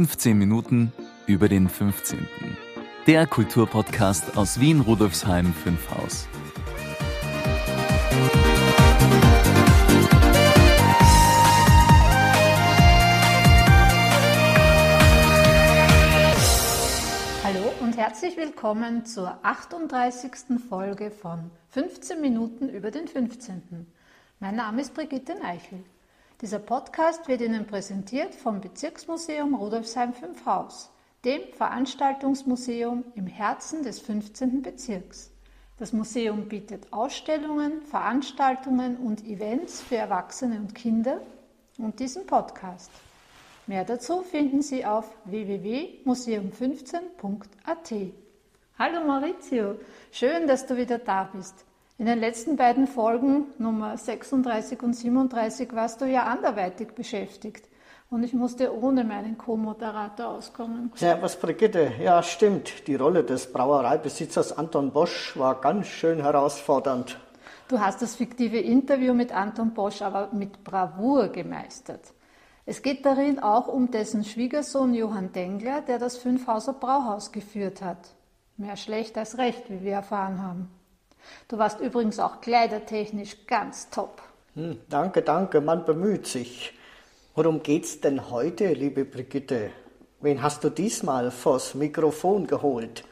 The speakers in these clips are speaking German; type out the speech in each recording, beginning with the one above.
15 Minuten über den 15. Der Kulturpodcast aus Wien Rudolfsheim 5 Haus. Hallo und herzlich willkommen zur 38. Folge von 15 Minuten über den 15. Mein Name ist Brigitte Eichel. Dieser Podcast wird Ihnen präsentiert vom Bezirksmuseum Rudolfsheim 5 Haus, dem Veranstaltungsmuseum im Herzen des 15. Bezirks. Das Museum bietet Ausstellungen, Veranstaltungen und Events für Erwachsene und Kinder und diesen Podcast. Mehr dazu finden Sie auf www.museum15.at. Hallo Maurizio, schön, dass du wieder da bist. In den letzten beiden Folgen, Nummer 36 und 37, warst du ja anderweitig beschäftigt. Und ich musste ohne meinen Co-Moderator auskommen. Servus Brigitte, ja stimmt. Die Rolle des Brauereibesitzers Anton Bosch war ganz schön herausfordernd. Du hast das fiktive Interview mit Anton Bosch aber mit Bravour gemeistert. Es geht darin auch um dessen Schwiegersohn Johann Dengler, der das Fünfhauser Brauhaus geführt hat. Mehr schlecht als recht, wie wir erfahren haben. Du warst übrigens auch kleidertechnisch ganz top. Hm, danke, danke, man bemüht sich. Worum geht's denn heute, liebe Brigitte? Wen hast du diesmal vors Mikrofon geholt?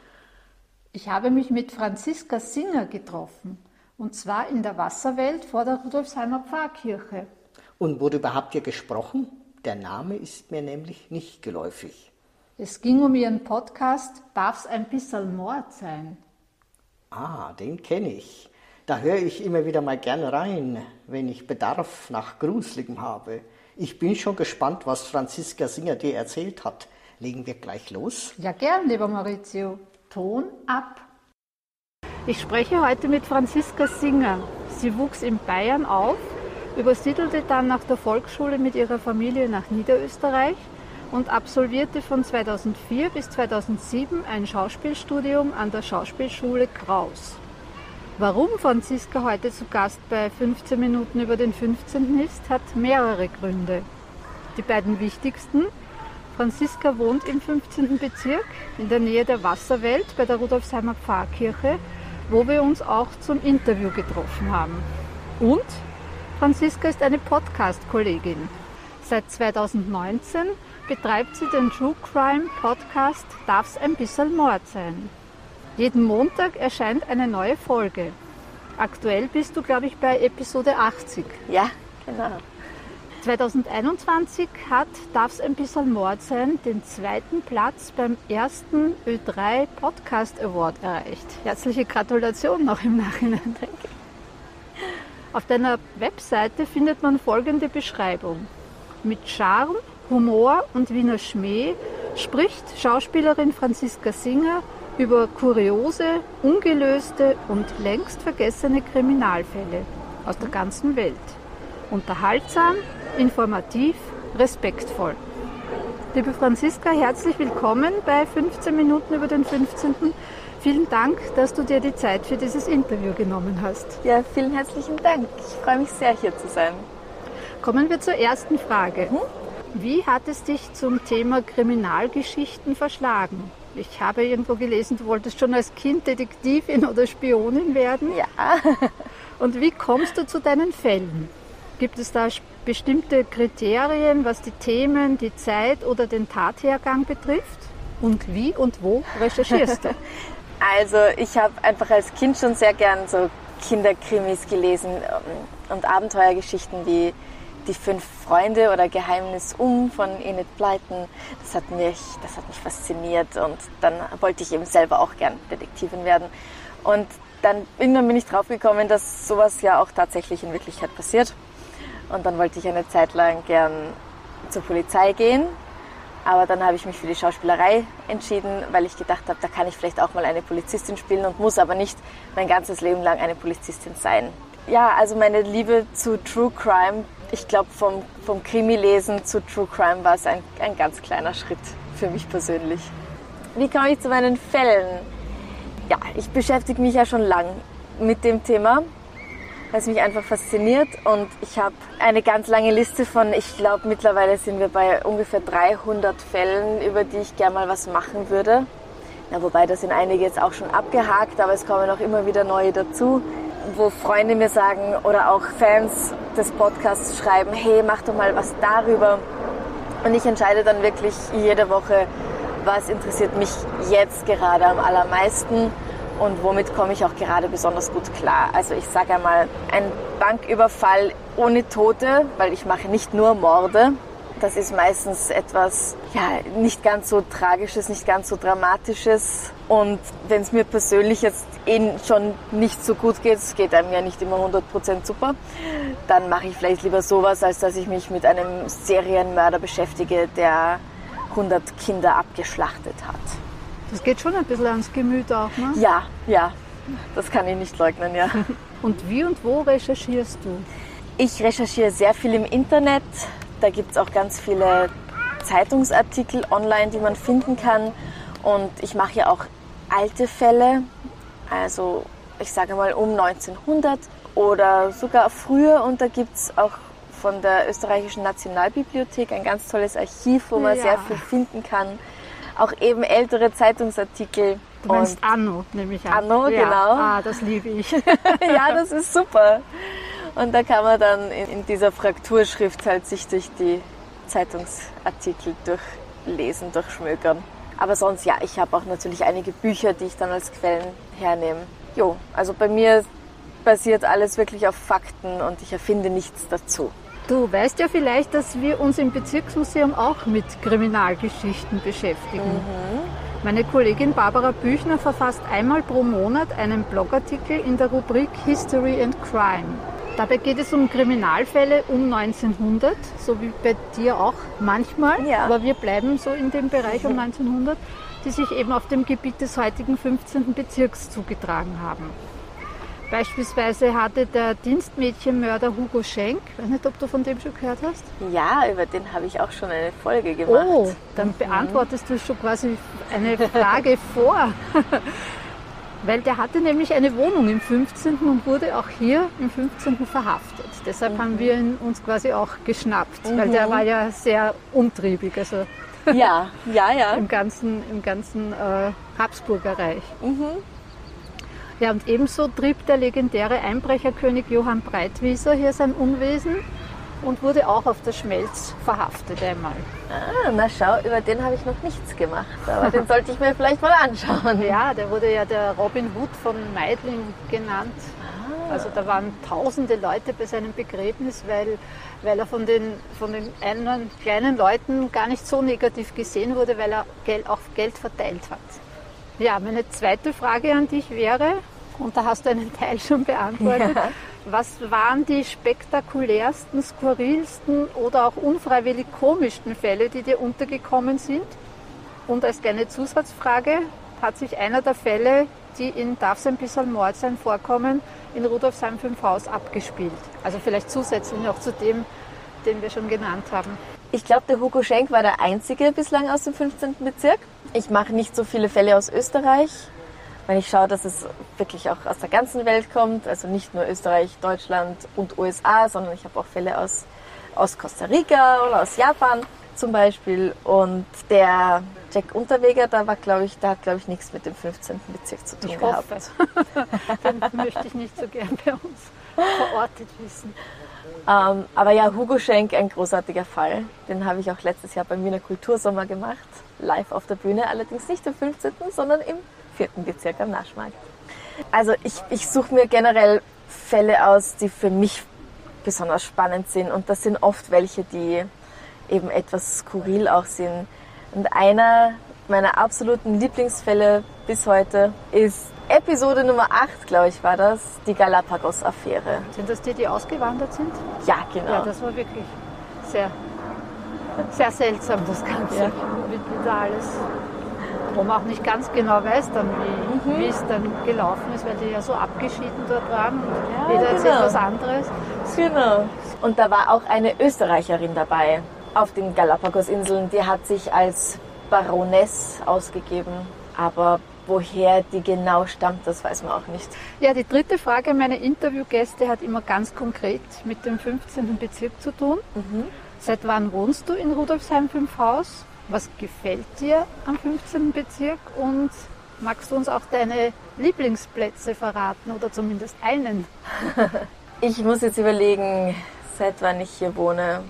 Ich habe mich mit Franziska Singer getroffen. Und zwar in der Wasserwelt vor der Rudolfsheimer Pfarrkirche. Und worüber habt ihr gesprochen? Der Name ist mir nämlich nicht geläufig. Es ging um ihren Podcast Darf's ein bisschen Mord sein? Ah, den kenne ich. Da höre ich immer wieder mal gern rein, wenn ich Bedarf nach Gruseligem habe. Ich bin schon gespannt, was Franziska Singer dir erzählt hat. Legen wir gleich los? Ja, gern, lieber Maurizio. Ton ab. Ich spreche heute mit Franziska Singer. Sie wuchs in Bayern auf, übersiedelte dann nach der Volksschule mit ihrer Familie nach Niederösterreich und absolvierte von 2004 bis 2007 ein Schauspielstudium an der Schauspielschule Kraus. Warum Franziska heute zu Gast bei 15 Minuten über den 15. ist, hat mehrere Gründe. Die beiden wichtigsten. Franziska wohnt im 15. Bezirk in der Nähe der Wasserwelt bei der Rudolfsheimer Pfarrkirche, wo wir uns auch zum Interview getroffen haben. Und Franziska ist eine Podcast-Kollegin. Seit 2019 betreibt sie den True Crime Podcast Darf's ein bisschen Mord sein. Jeden Montag erscheint eine neue Folge. Aktuell bist du, glaube ich, bei Episode 80. Ja, genau. 2021 hat Darf's ein bisschen Mord sein den zweiten Platz beim ersten Ö3 Podcast Award erreicht. Herzliche Gratulation noch im Nachhinein. Danke. Auf deiner Webseite findet man folgende Beschreibung. Mit Charme Humor und Wiener Schmäh spricht Schauspielerin Franziska Singer über kuriose, ungelöste und längst vergessene Kriminalfälle aus der ganzen Welt. Unterhaltsam, informativ, respektvoll. Liebe Franziska, herzlich willkommen bei 15 Minuten über den 15. Vielen Dank, dass du dir die Zeit für dieses Interview genommen hast. Ja, vielen herzlichen Dank. Ich freue mich sehr, hier zu sein. Kommen wir zur ersten Frage. Hm? Wie hat es dich zum Thema Kriminalgeschichten verschlagen? Ich habe irgendwo gelesen, du wolltest schon als Kind Detektivin oder Spionin werden. Ja. Und wie kommst du zu deinen Fällen? Gibt es da bestimmte Kriterien, was die Themen, die Zeit oder den Tathergang betrifft? Und wie und wo recherchierst du? Also ich habe einfach als Kind schon sehr gern so Kinderkrimis gelesen ähm, und Abenteuergeschichten wie die fünf Freunde oder Geheimnis um von Enid Blyton. Das hat mich, das hat mich fasziniert und dann wollte ich eben selber auch gern Detektivin werden. Und dann irgendwann bin ich draufgekommen, dass sowas ja auch tatsächlich in Wirklichkeit passiert. Und dann wollte ich eine Zeit lang gern zur Polizei gehen. Aber dann habe ich mich für die Schauspielerei entschieden, weil ich gedacht habe, da kann ich vielleicht auch mal eine Polizistin spielen und muss aber nicht mein ganzes Leben lang eine Polizistin sein. Ja, also meine Liebe zu True Crime ich glaube, vom, vom Krimi-Lesen zu True Crime war es ein, ein ganz kleiner Schritt für mich persönlich. Wie komme ich zu meinen Fällen? Ja, ich beschäftige mich ja schon lang mit dem Thema weil es mich einfach fasziniert. Und ich habe eine ganz lange Liste von, ich glaube mittlerweile sind wir bei ungefähr 300 Fällen, über die ich gerne mal was machen würde. Ja, wobei da sind einige jetzt auch schon abgehakt, aber es kommen auch immer wieder neue dazu, wo Freunde mir sagen oder auch Fans des Podcasts schreiben, hey, mach doch mal was darüber. Und ich entscheide dann wirklich jede Woche, was interessiert mich jetzt gerade am allermeisten und womit komme ich auch gerade besonders gut klar. Also ich sage einmal, ein Banküberfall ohne Tote, weil ich mache nicht nur Morde. Das ist meistens etwas, ja, nicht ganz so tragisches, nicht ganz so dramatisches. Und wenn es mir persönlich jetzt eh schon nicht so gut geht, es geht einem ja nicht immer 100% super, dann mache ich vielleicht lieber sowas, als dass ich mich mit einem Serienmörder beschäftige, der 100 Kinder abgeschlachtet hat. Das geht schon ein bisschen ans Gemüt auch, ne? Ja, ja, das kann ich nicht leugnen, ja. Und wie und wo recherchierst du? Ich recherchiere sehr viel im Internet. Da gibt es auch ganz viele Zeitungsartikel online, die man finden kann. Und ich mache ja auch alte Fälle, also ich sage mal um 1900 oder sogar früher. Und da gibt es auch von der Österreichischen Nationalbibliothek ein ganz tolles Archiv, wo man ja. sehr viel finden kann auch eben ältere Zeitungsartikel. Du meinst Anno, nehme ich an. Anno, ja. genau. Ah, das liebe ich. ja, das ist super. Und da kann man dann in, in dieser Frakturschrift halt sich durch die Zeitungsartikel durchlesen, durchschmökern. Aber sonst ja, ich habe auch natürlich einige Bücher, die ich dann als Quellen hernehme. Jo, also bei mir basiert alles wirklich auf Fakten und ich erfinde nichts dazu. Du weißt ja vielleicht, dass wir uns im Bezirksmuseum auch mit Kriminalgeschichten beschäftigen. Mhm. Meine Kollegin Barbara Büchner verfasst einmal pro Monat einen Blogartikel in der Rubrik History and Crime. Dabei geht es um Kriminalfälle um 1900, so wie bei dir auch manchmal, ja. aber wir bleiben so in dem Bereich um 1900, die sich eben auf dem Gebiet des heutigen 15. Bezirks zugetragen haben. Beispielsweise hatte der Dienstmädchenmörder Hugo Schenk, ich weiß nicht, ob du von dem schon gehört hast? Ja, über den habe ich auch schon eine Folge gemacht. Oh, dann beantwortest du schon quasi eine Frage vor. Weil der hatte nämlich eine Wohnung im 15. und wurde auch hier im 15. verhaftet. Deshalb mhm. haben wir ihn uns quasi auch geschnappt, mhm. weil der mhm. war ja sehr umtriebig. Also ja, ja, ja. Im ganzen, im ganzen äh, Habsburgerreich. Mhm. Ja, und ebenso trieb der legendäre Einbrecherkönig Johann Breitwieser hier sein Unwesen und wurde auch auf der Schmelz verhaftet einmal. Ah, na schau, über den habe ich noch nichts gemacht, aber den sollte ich mir vielleicht mal anschauen. Ja, der wurde ja der Robin Hood von Meidling genannt. Ah. Also da waren tausende Leute bei seinem Begräbnis, weil, weil er von den, von den einen kleinen Leuten gar nicht so negativ gesehen wurde, weil er Geld, auch Geld verteilt hat. Ja, meine zweite Frage an dich wäre, und da hast du einen Teil schon beantwortet, ja. Was waren die spektakulärsten, skurrilsten oder auch unfreiwillig komischsten Fälle, die dir untergekommen sind? Und als kleine Zusatzfrage, hat sich einer der Fälle, die in Darf es ein bisschen Mord sein vorkommen, in Rudolfsheim 5 Haus abgespielt? Also vielleicht zusätzlich noch zu dem, den wir schon genannt haben. Ich glaube, der Hugo Schenk war der einzige bislang aus dem 15. Bezirk. Ich mache nicht so viele Fälle aus Österreich, weil ich schaue, dass es wirklich auch aus der ganzen Welt kommt. Also nicht nur Österreich, Deutschland und USA, sondern ich habe auch Fälle aus, aus Costa Rica oder aus Japan zum Beispiel. Und der Jack Unterweger, da war, glaube ich, da hat, glaube ich, nichts mit dem 15. Bezirk zu tun ich gehabt. Den möchte ich nicht so gern bei uns verortet wissen. Ähm, aber ja, Hugo Schenk, ein großartiger Fall. Den habe ich auch letztes Jahr beim Wiener Kultursommer gemacht. Live auf der Bühne, allerdings nicht im 15., sondern im 4. Bezirk am Naschmarkt. Also ich, ich suche mir generell Fälle aus, die für mich besonders spannend sind. Und das sind oft welche, die eben etwas skurril auch sind. Und einer meiner absoluten Lieblingsfälle bis heute ist Episode Nummer 8, glaube ich, war das, die Galapagos-Affäre. Sind das die, die ausgewandert sind? Ja, genau. Ja, das war wirklich sehr, sehr seltsam, das Ganze. Ja. Wie, da alles, wo man auch nicht ganz genau weiß, dann, wie, mhm. wie es dann gelaufen ist, weil die ja so abgeschieden dort waren. Ja, jeder erzählt genau. was anderes. Genau. Und da war auch eine Österreicherin dabei auf den Galapagos-Inseln. Die hat sich als Baroness ausgegeben. Aber woher die genau stammt, das weiß man auch nicht. Ja, die dritte Frage meiner Interviewgäste hat immer ganz konkret mit dem 15. Bezirk zu tun. Mhm. Seit wann wohnst du in Rudolfsheim 5 Haus? Was gefällt dir am 15. Bezirk und magst du uns auch deine Lieblingsplätze verraten oder zumindest einen? ich muss jetzt überlegen, seit wann ich hier wohne.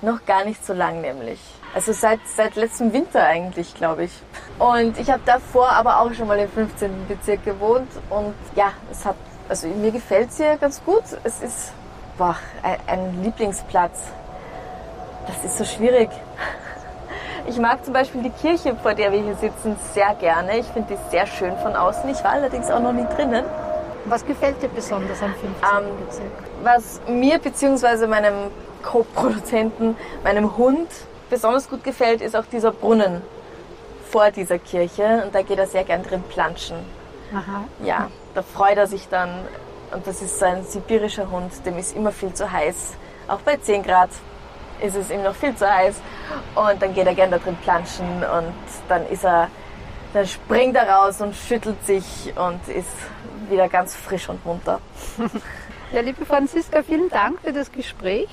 Noch gar nicht so lang nämlich. Also seit, seit letztem Winter eigentlich, glaube ich. Und ich habe davor aber auch schon mal im 15. Bezirk gewohnt und ja, es hat, also mir gefällt es hier ganz gut. Es ist boah, ein, ein Lieblingsplatz. Das ist so schwierig. Ich mag zum Beispiel die Kirche, vor der wir hier sitzen, sehr gerne. Ich finde die sehr schön von außen. Ich war allerdings auch noch nie drinnen. Was gefällt dir besonders am 15. Ähm, Bezirk? Was mir bzw. meinem Co-Produzenten, meinem Hund besonders gut gefällt, ist auch dieser Brunnen vor dieser Kirche. Und da geht er sehr gern drin planschen. Aha. Ja, da freut er sich dann. Und das ist so ein sibirischer Hund, dem ist immer viel zu heiß. Auch bei 10 Grad ist es ihm noch viel zu heiß. Und dann geht er gern da drin planschen und dann ist er, dann springt er raus und schüttelt sich und ist wieder ganz frisch und munter. Ja, liebe Franziska, vielen Dank für das Gespräch.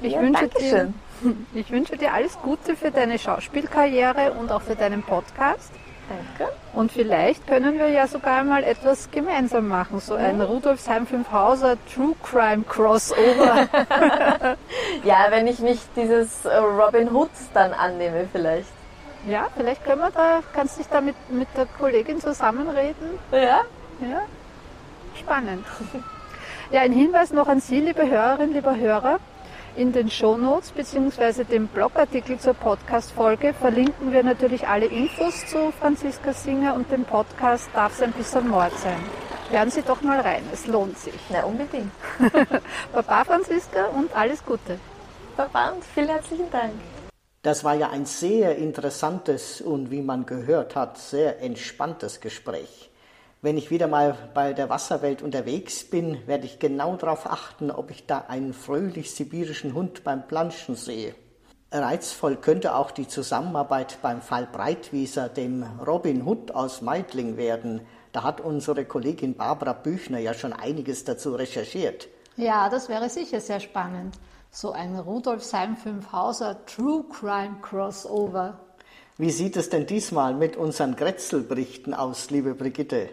Ich, ja, wünsche dir, ich wünsche dir alles Gute für deine Schauspielkarriere und auch für deinen Podcast. Danke. Und vielleicht können wir ja sogar mal etwas gemeinsam machen, so ein Rudolfsheim 5000 True Crime Crossover. ja, wenn ich mich dieses äh, Robin Hood dann annehme vielleicht. Ja, vielleicht können wir da, kannst du dich da mit, mit der Kollegin zusammenreden? Ja. Ja, spannend. Ja, ein Hinweis noch an Sie, liebe Hörerinnen, lieber Hörer. In den Shownotes bzw. dem Blogartikel zur Podcast-Folge verlinken wir natürlich alle Infos zu Franziska Singer und dem Podcast Darf es ein bisschen Mord sein. Hören Sie doch mal rein, es lohnt sich. Na, unbedingt. Baba Franziska und alles Gute. Baba und vielen herzlichen Dank. Das war ja ein sehr interessantes und wie man gehört hat, sehr entspanntes Gespräch. Wenn ich wieder mal bei der Wasserwelt unterwegs bin, werde ich genau darauf achten, ob ich da einen fröhlich sibirischen Hund beim Planschen sehe. Reizvoll könnte auch die Zusammenarbeit beim Fall Breitwieser, dem Robin Hood aus Meidling, werden. Da hat unsere Kollegin Barbara Büchner ja schon einiges dazu recherchiert. Ja, das wäre sicher sehr spannend. So ein Rudolf Seim Fünfhauser True Crime Crossover. Wie sieht es denn diesmal mit unseren Grätzelberichten aus, liebe Brigitte?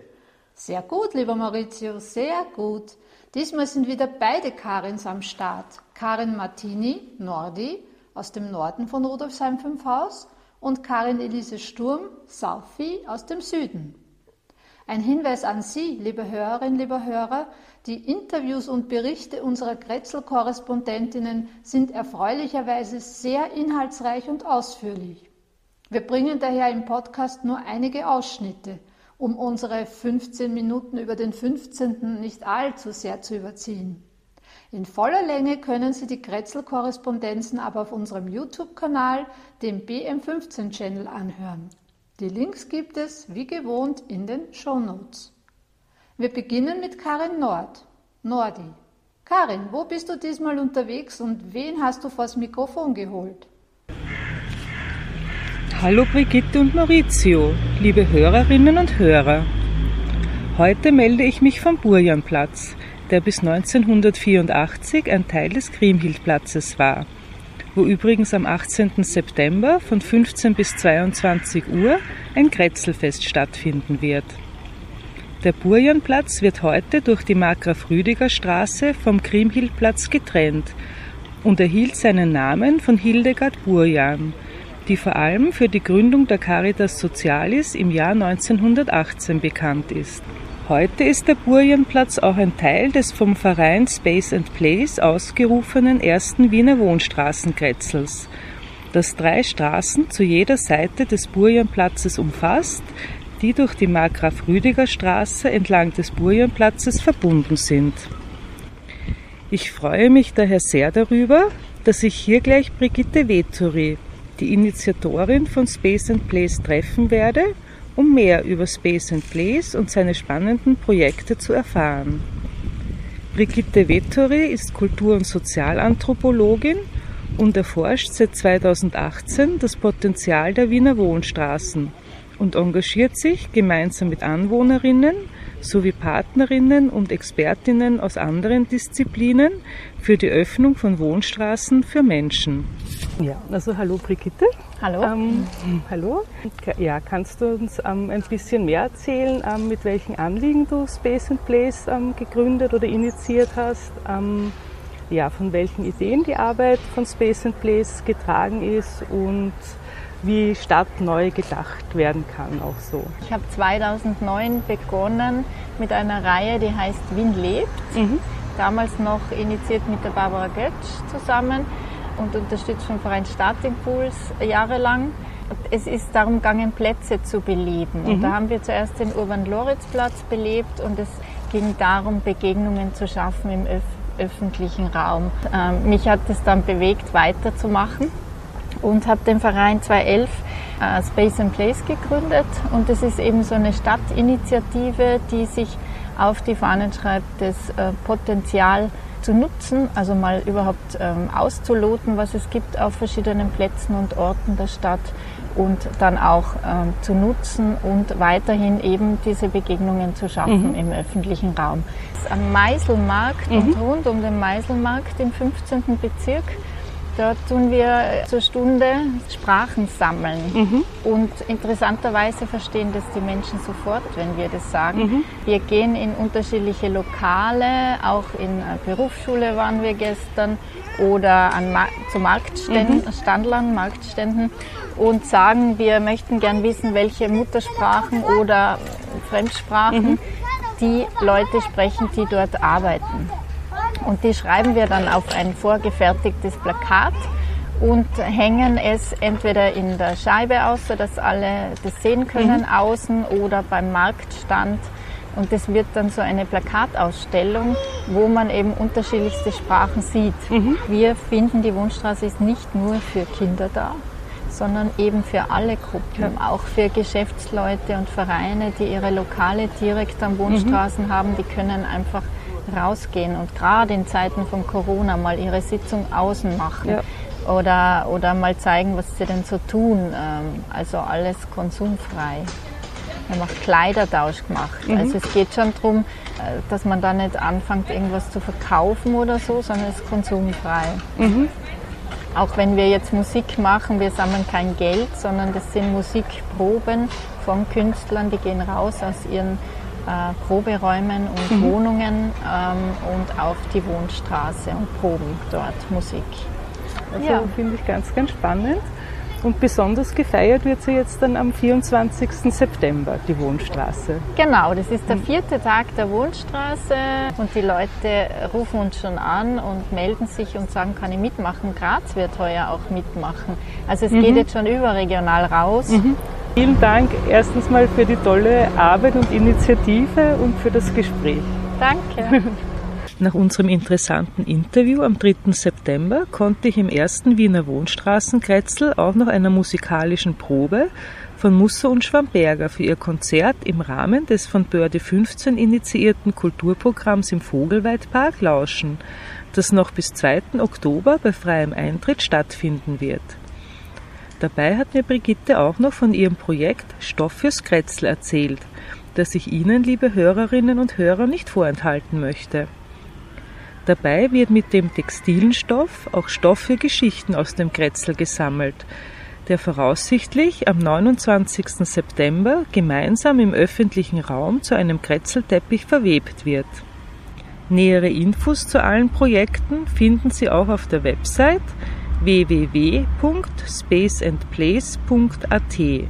Sehr gut, lieber Maurizio, sehr gut. Diesmal sind wieder beide Karins am Start. Karin Martini, Nordi, aus dem Norden von Rudolfsheim 5 Haus und Karin Elise Sturm, Saufi, aus dem Süden. Ein Hinweis an Sie, liebe Hörerinnen, lieber Hörer, die Interviews und Berichte unserer Grätzl-Korrespondentinnen sind erfreulicherweise sehr inhaltsreich und ausführlich. Wir bringen daher im Podcast nur einige Ausschnitte – um unsere 15 Minuten über den 15. nicht allzu sehr zu überziehen. In voller Länge können Sie die Kretzel-Korrespondenzen aber auf unserem YouTube-Kanal, dem BM15-Channel, anhören. Die Links gibt es, wie gewohnt, in den Show Notes. Wir beginnen mit Karin Nord. Nordi. Karin, wo bist du diesmal unterwegs und wen hast du vors Mikrofon geholt? Hallo Brigitte und Maurizio, liebe Hörerinnen und Hörer. Heute melde ich mich vom Burjanplatz, der bis 1984 ein Teil des Kriemhildplatzes war, wo übrigens am 18. September von 15 bis 22 Uhr ein Kretzelfest stattfinden wird. Der Burjanplatz wird heute durch die Markgraf-Rüdiger Straße vom Kriemhildplatz getrennt und erhielt seinen Namen von Hildegard Burjan, die vor allem für die Gründung der Caritas Socialis im Jahr 1918 bekannt ist. Heute ist der Burjenplatz auch ein Teil des vom Verein Space and Place ausgerufenen ersten Wiener Wohnstraßenkretzels, das drei Straßen zu jeder Seite des Burjenplatzes umfasst, die durch die Markgraf-Rüdiger-Straße entlang des Burjenplatzes verbunden sind. Ich freue mich daher sehr darüber, dass ich hier gleich Brigitte Veturi, die Initiatorin von Space and Place treffen werde, um mehr über Space and Place und seine spannenden Projekte zu erfahren. Brigitte Vettori ist Kultur- und Sozialanthropologin und erforscht seit 2018 das Potenzial der Wiener Wohnstraßen und engagiert sich gemeinsam mit Anwohnerinnen sowie Partnerinnen und Expertinnen aus anderen Disziplinen für die Öffnung von Wohnstraßen für Menschen. Ja, also hallo Brigitte. Hallo. Ähm, hallo. Ja, kannst du uns ähm, ein bisschen mehr erzählen, ähm, mit welchen Anliegen du Space and Place ähm, gegründet oder initiiert hast? Ähm, ja, von welchen Ideen die Arbeit von Space and Place getragen ist und wie Stadt neu gedacht werden kann, auch so. Ich habe 2009 begonnen mit einer Reihe, die heißt Wien lebt. Mhm. Damals noch initiiert mit der Barbara Götsch zusammen und unterstützt vom Verein Stadtimpuls jahrelang. Es ist darum gegangen, Plätze zu beleben. Mhm. Und da haben wir zuerst den Urban-Loritz-Platz belebt und es ging darum, Begegnungen zu schaffen im öf öffentlichen Raum. Ähm, mich hat es dann bewegt, weiterzumachen und habe den Verein 2011 äh, Space and Place gegründet. Und das ist eben so eine Stadtinitiative, die sich auf die Fahnen schreibt, das äh, Potenzial zu nutzen, also mal überhaupt ähm, auszuloten, was es gibt auf verschiedenen Plätzen und Orten der Stadt und dann auch ähm, zu nutzen und weiterhin eben diese Begegnungen zu schaffen mhm. im öffentlichen Raum. Am Meiselmarkt mhm. und rund um den Meiselmarkt im 15. Bezirk Dort tun wir zur Stunde Sprachen sammeln. Mhm. Und interessanterweise verstehen das die Menschen sofort, wenn wir das sagen. Mhm. Wir gehen in unterschiedliche Lokale, auch in Berufsschule waren wir gestern oder an Ma zu Marktständen, mhm. Standlern, Marktständen und sagen, wir möchten gern wissen, welche Muttersprachen oder Fremdsprachen mhm. die Leute sprechen, die dort arbeiten. Und die schreiben wir dann auf ein vorgefertigtes Plakat und hängen es entweder in der Scheibe aus, sodass alle das sehen können mhm. außen oder beim Marktstand. Und das wird dann so eine Plakatausstellung, wo man eben unterschiedlichste Sprachen sieht. Mhm. Wir finden, die Wohnstraße ist nicht nur für Kinder da, sondern eben für alle Gruppen, ja. auch für Geschäftsleute und Vereine, die ihre Lokale direkt am Wohnstraßen mhm. haben, die können einfach rausgehen und gerade in Zeiten von Corona mal ihre Sitzung außen machen. Ja. Oder, oder mal zeigen, was sie denn so tun. Ähm, also alles konsumfrei. Wir haben auch Kleidertausch gemacht. Mhm. Also es geht schon darum, äh, dass man da nicht anfängt, irgendwas zu verkaufen oder so, sondern es ist konsumfrei. Mhm. Auch wenn wir jetzt Musik machen, wir sammeln kein Geld, sondern das sind Musikproben von Künstlern, die gehen raus aus ihren äh, Proberäumen und mhm. Wohnungen ähm, und auf die Wohnstraße und proben dort Musik. Also ja. finde ich ganz, ganz spannend. Und besonders gefeiert wird sie jetzt dann am 24. September, die Wohnstraße. Genau, das ist der mhm. vierte Tag der Wohnstraße und die Leute rufen uns schon an und melden sich und sagen, kann ich mitmachen? Graz wird heuer auch mitmachen. Also es mhm. geht jetzt schon überregional raus. Mhm. Vielen Dank erstens mal für die tolle Arbeit und Initiative und für das Gespräch. Danke. Nach unserem interessanten Interview am 3. September konnte ich im ersten Wiener Wohnstraßenkretzel auch noch einer musikalischen Probe von Musser und Schwamberger für ihr Konzert im Rahmen des von Börde 15 initiierten Kulturprogramms im Vogelweidpark lauschen, das noch bis 2. Oktober bei freiem Eintritt stattfinden wird. Dabei hat mir Brigitte auch noch von ihrem Projekt Stoff fürs Kretzel erzählt, das ich Ihnen, liebe Hörerinnen und Hörer, nicht vorenthalten möchte. Dabei wird mit dem textilen Stoff auch Stoff für Geschichten aus dem Kretzel gesammelt, der voraussichtlich am 29. September gemeinsam im öffentlichen Raum zu einem Kretzelteppich verwebt wird. Nähere Infos zu allen Projekten finden Sie auch auf der Website www.spaceandplace.at.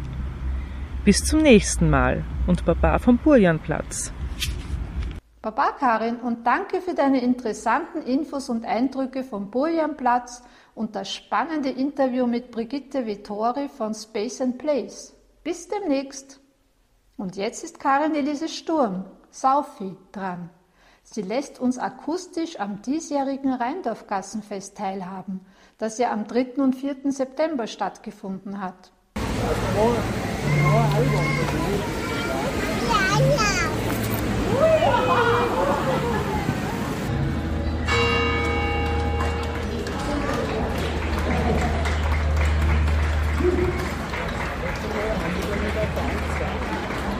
Bis zum nächsten Mal und Baba vom Burjanplatz. Baba Karin und danke für deine interessanten Infos und Eindrücke vom Burjanplatz und das spannende Interview mit Brigitte Vittori von Space and Place. Bis demnächst. Und jetzt ist Karin Elise Sturm, Saufi, dran. Sie lässt uns akustisch am diesjährigen Rheindorfgassenfest teilhaben das ja am 3. und 4. September stattgefunden hat.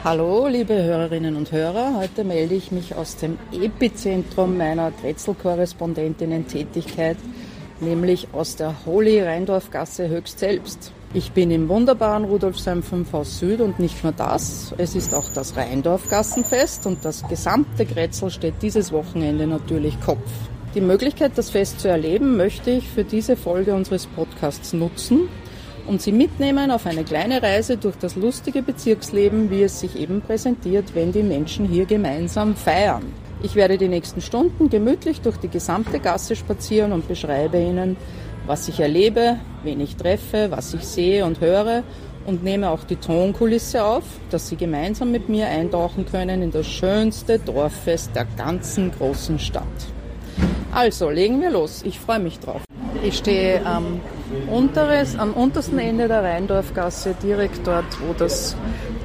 Hallo, liebe Hörerinnen und Hörer. Heute melde ich mich aus dem Epizentrum meiner Grätzl-Korrespondentinnen-Tätigkeit, nämlich aus der Holy Rheindorfgasse höchst selbst. Ich bin im wunderbaren Rudolfsheim 5 Haus Süd und nicht nur das, es ist auch das Rheindorfgassenfest und das gesamte Grätzl steht dieses Wochenende natürlich Kopf. Die Möglichkeit, das Fest zu erleben, möchte ich für diese Folge unseres Podcasts nutzen und Sie mitnehmen auf eine kleine Reise durch das lustige Bezirksleben, wie es sich eben präsentiert, wenn die Menschen hier gemeinsam feiern. Ich werde die nächsten Stunden gemütlich durch die gesamte Gasse spazieren und beschreibe Ihnen, was ich erlebe, wen ich treffe, was ich sehe und höre und nehme auch die Tonkulisse auf, dass Sie gemeinsam mit mir eintauchen können in das schönste Dorffest der ganzen großen Stadt. Also, legen wir los. Ich freue mich drauf. Ich stehe am, unteres, am untersten Ende der Rheindorfgasse, direkt dort, wo das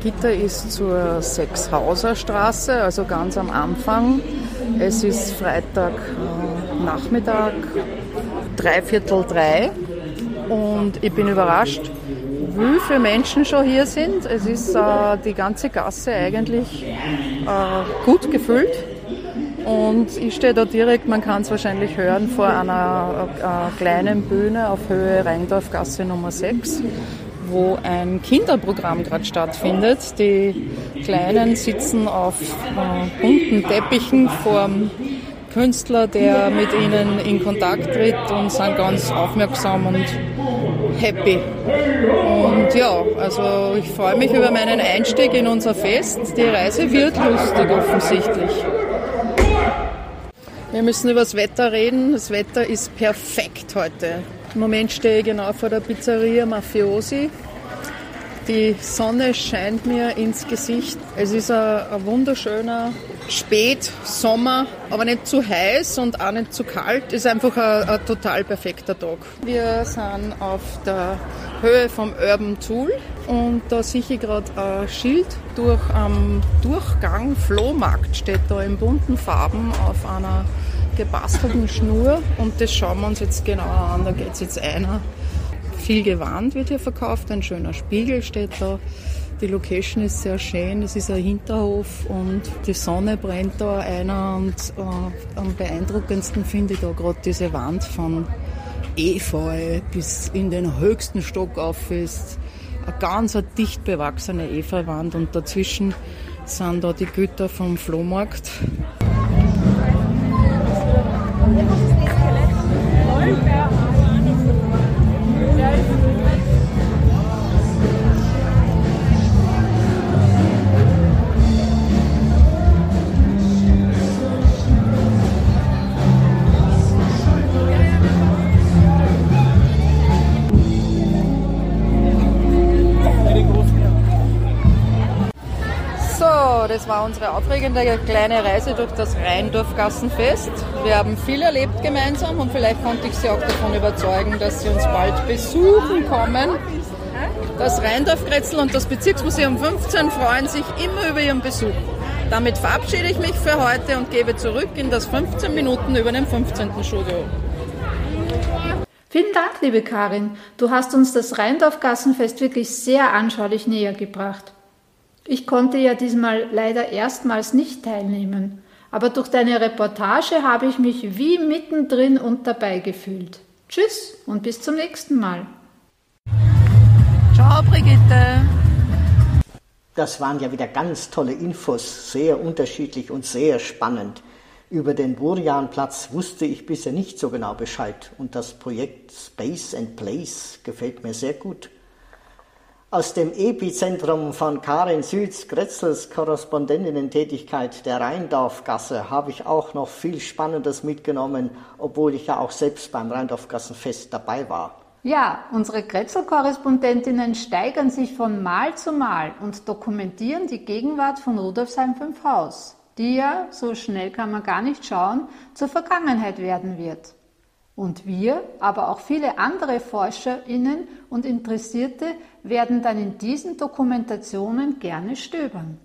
Gitter ist zur Sechshauser Straße, also ganz am Anfang. Es ist Freitag äh, Nachmittag, dreiviertel drei und ich bin überrascht, wie viele Menschen schon hier sind. Es ist äh, die ganze Gasse eigentlich äh, gut gefüllt. Und ich stehe da direkt, man kann es wahrscheinlich hören, vor einer äh, kleinen Bühne auf Höhe Rheindorfgasse Nummer 6, wo ein Kinderprogramm gerade stattfindet. Die Kleinen sitzen auf äh, bunten Teppichen vor Künstler, der mit ihnen in Kontakt tritt und sind ganz aufmerksam und happy. Und ja, also ich freue mich über meinen Einstieg in unser Fest. Die Reise wird lustig offensichtlich. Wir müssen über das Wetter reden. Das Wetter ist perfekt heute. Im Moment stehe ich genau vor der Pizzeria Mafiosi. Die Sonne scheint mir ins Gesicht. Es ist ein, ein wunderschöner Spätsommer, aber nicht zu heiß und auch nicht zu kalt. Es ist einfach ein, ein total perfekter Tag. Wir sind auf der Höhe vom Urban Tool und da sehe ich gerade ein Schild durch am Durchgang Flohmarkt steht da in bunten Farben auf einer gebastelten Schnur und das schauen wir uns jetzt genauer an. Da geht es jetzt einer. Viel Gewand wird hier verkauft, ein schöner Spiegel steht da. Die Location ist sehr schön, es ist ein Hinterhof und die Sonne brennt da einer und äh, am beeindruckendsten finde ich da gerade diese Wand von Efeu bis in den höchsten Stock auf ist. Eine ganz dicht bewachsene Efeuwand und dazwischen sind da die Güter vom Flohmarkt. Das war unsere aufregende kleine Reise durch das Rheindorfgassenfest. Wir haben viel erlebt gemeinsam und vielleicht konnte ich Sie auch davon überzeugen, dass Sie uns bald besuchen kommen. Das Rheindorfkretzel und das Bezirksmuseum 15 freuen sich immer über Ihren Besuch. Damit verabschiede ich mich für heute und gebe zurück in das 15 Minuten über dem 15. Studio. Vielen Dank, liebe Karin. Du hast uns das Rheindorfgassenfest wirklich sehr anschaulich näher gebracht. Ich konnte ja diesmal leider erstmals nicht teilnehmen, aber durch deine Reportage habe ich mich wie mittendrin und dabei gefühlt. Tschüss und bis zum nächsten Mal. Ciao, Brigitte. Das waren ja wieder ganz tolle Infos, sehr unterschiedlich und sehr spannend. Über den Burjanplatz wusste ich bisher nicht so genau Bescheid und das Projekt Space and Place gefällt mir sehr gut. Aus dem Epizentrum von Karin Süds Gretzels Korrespondentinnen-Tätigkeit der Rheindorfgasse habe ich auch noch viel Spannendes mitgenommen, obwohl ich ja auch selbst beim Rheindorfgassenfest dabei war. Ja, unsere Grätzl-Korrespondentinnen steigern sich von Mal zu Mal und dokumentieren die Gegenwart von Rudolfsheim 5 Haus, die ja, so schnell kann man gar nicht schauen, zur Vergangenheit werden wird. Und wir, aber auch viele andere ForscherInnen und Interessierte werden dann in diesen Dokumentationen gerne stöbern.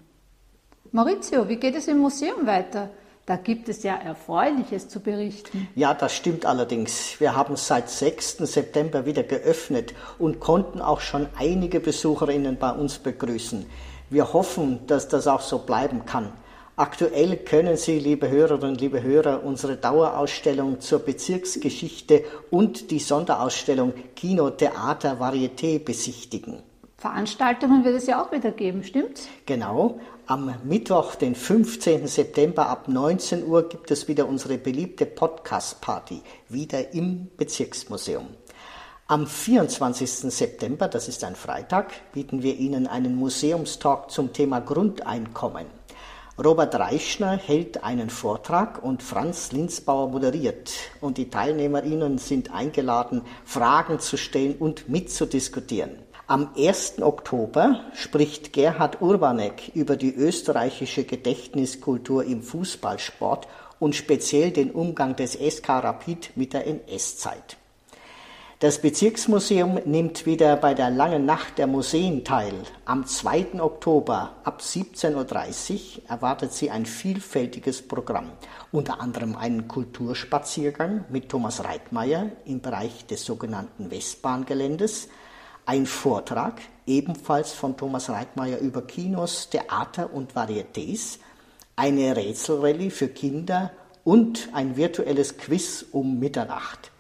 Maurizio, wie geht es im Museum weiter? Da gibt es ja Erfreuliches zu berichten. Ja, das stimmt allerdings. Wir haben seit 6. September wieder geöffnet und konnten auch schon einige Besucherinnen bei uns begrüßen. Wir hoffen, dass das auch so bleiben kann. Aktuell können Sie, liebe Hörerinnen, liebe Hörer, unsere Dauerausstellung zur Bezirksgeschichte und die Sonderausstellung Kino, Theater, Varieté besichtigen. Veranstaltungen wird es ja auch wieder geben, stimmt's? Genau. Am Mittwoch, den 15. September ab 19 Uhr gibt es wieder unsere beliebte Podcast-Party, wieder im Bezirksmuseum. Am 24. September, das ist ein Freitag, bieten wir Ihnen einen Museumstalk zum Thema Grundeinkommen. Robert Reichner hält einen Vortrag und Franz Linzbauer moderiert. Und die TeilnehmerInnen sind eingeladen, Fragen zu stellen und mitzudiskutieren. Am 1. Oktober spricht Gerhard Urbanek über die österreichische Gedächtniskultur im Fußballsport und speziell den Umgang des SK Rapid mit der NS-Zeit. Das Bezirksmuseum nimmt wieder bei der langen Nacht der Museen teil. Am 2. Oktober ab 17.30 Uhr erwartet Sie ein vielfältiges Programm. Unter anderem einen Kulturspaziergang mit Thomas Reitmeier im Bereich des sogenannten Westbahngeländes, ein Vortrag ebenfalls von Thomas Reitmeier über Kinos, Theater und Varietés, eine Rätselrallye für Kinder und ein virtuelles Quiz um Mitternacht.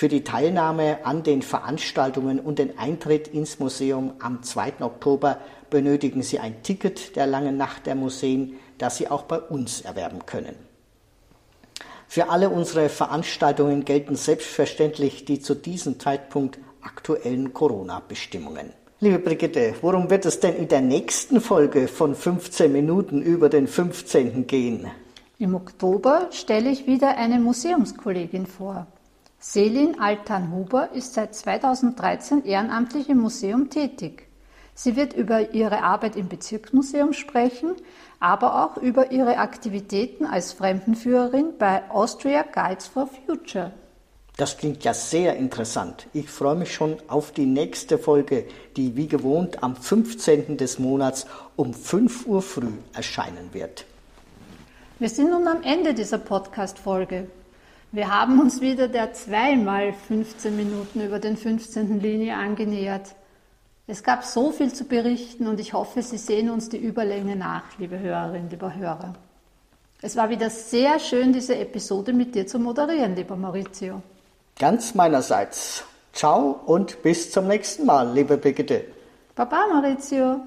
Für die Teilnahme an den Veranstaltungen und den Eintritt ins Museum am 2. Oktober benötigen Sie ein Ticket der langen Nacht der Museen, das Sie auch bei uns erwerben können. Für alle unsere Veranstaltungen gelten selbstverständlich die zu diesem Zeitpunkt aktuellen Corona-Bestimmungen. Liebe Brigitte, worum wird es denn in der nächsten Folge von 15 Minuten über den 15. gehen? Im Oktober stelle ich wieder eine Museumskollegin vor. Selin Altan-Huber ist seit 2013 ehrenamtlich im Museum tätig. Sie wird über ihre Arbeit im Bezirksmuseum sprechen, aber auch über ihre Aktivitäten als Fremdenführerin bei Austria Guides for Future. Das klingt ja sehr interessant. Ich freue mich schon auf die nächste Folge, die wie gewohnt am 15. des Monats um 5 Uhr früh erscheinen wird. Wir sind nun am Ende dieser Podcast-Folge. Wir haben uns wieder der zweimal 15 Minuten über den 15. Linie angenähert. Es gab so viel zu berichten und ich hoffe, Sie sehen uns die Überlänge nach, liebe Hörerinnen, lieber Hörer. Es war wieder sehr schön, diese Episode mit dir zu moderieren, lieber Maurizio. Ganz meinerseits. Ciao und bis zum nächsten Mal, liebe Brigitte. Baba, Maurizio.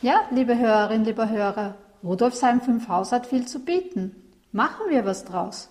Ja, liebe Hörerinnen, lieber Hörer, Rudolfsheim 5 Haus hat viel zu bieten. Machen wir was draus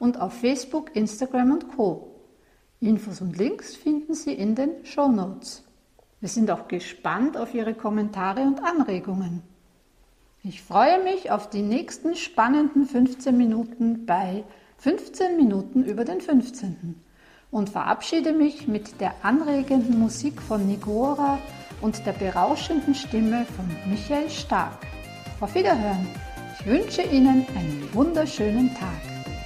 und auf Facebook, Instagram und Co. Infos und Links finden Sie in den Show Notes. Wir sind auch gespannt auf Ihre Kommentare und Anregungen. Ich freue mich auf die nächsten spannenden 15 Minuten bei 15 Minuten über den 15. und verabschiede mich mit der anregenden Musik von Nigora und der berauschenden Stimme von Michael Stark. Auf Wiederhören! Ich wünsche Ihnen einen wunderschönen Tag.